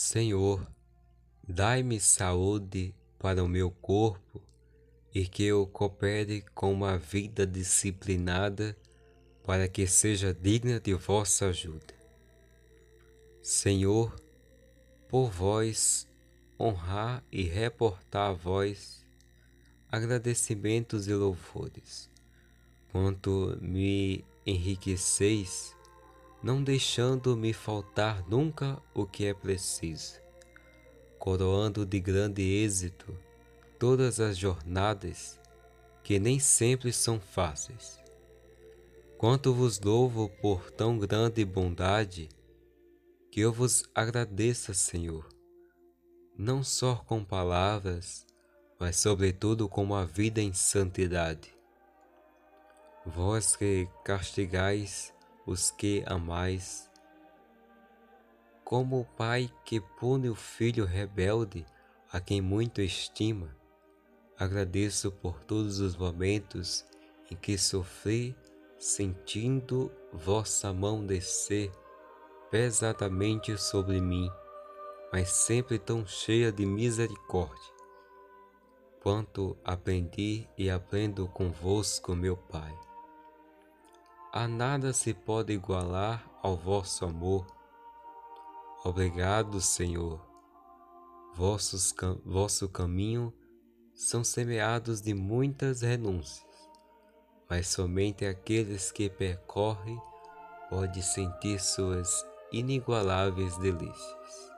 Senhor, dai-me saúde para o meu corpo e que eu coopere com uma vida disciplinada para que seja digna de vossa ajuda. Senhor, por vós honrar e reportar a vós agradecimentos e louvores, quanto me enriqueceis não deixando me faltar nunca o que é preciso, coroando de grande êxito todas as jornadas que nem sempre são fáceis. Quanto vos louvo por tão grande bondade, que eu vos agradeça, Senhor, não só com palavras, mas sobretudo com uma vida em santidade. Vós que castigais os que amais. Como o pai que pune o filho rebelde, a quem muito estima, agradeço por todos os momentos em que sofri, sentindo vossa mão descer pesadamente sobre mim, mas sempre tão cheia de misericórdia. Quanto aprendi e aprendo convosco, meu Pai a nada se pode igualar ao vosso amor. Obrigado, Senhor. Vossos, vosso caminho são semeados de muitas renúncias, mas somente aqueles que percorrem pode sentir suas inigualáveis delícias.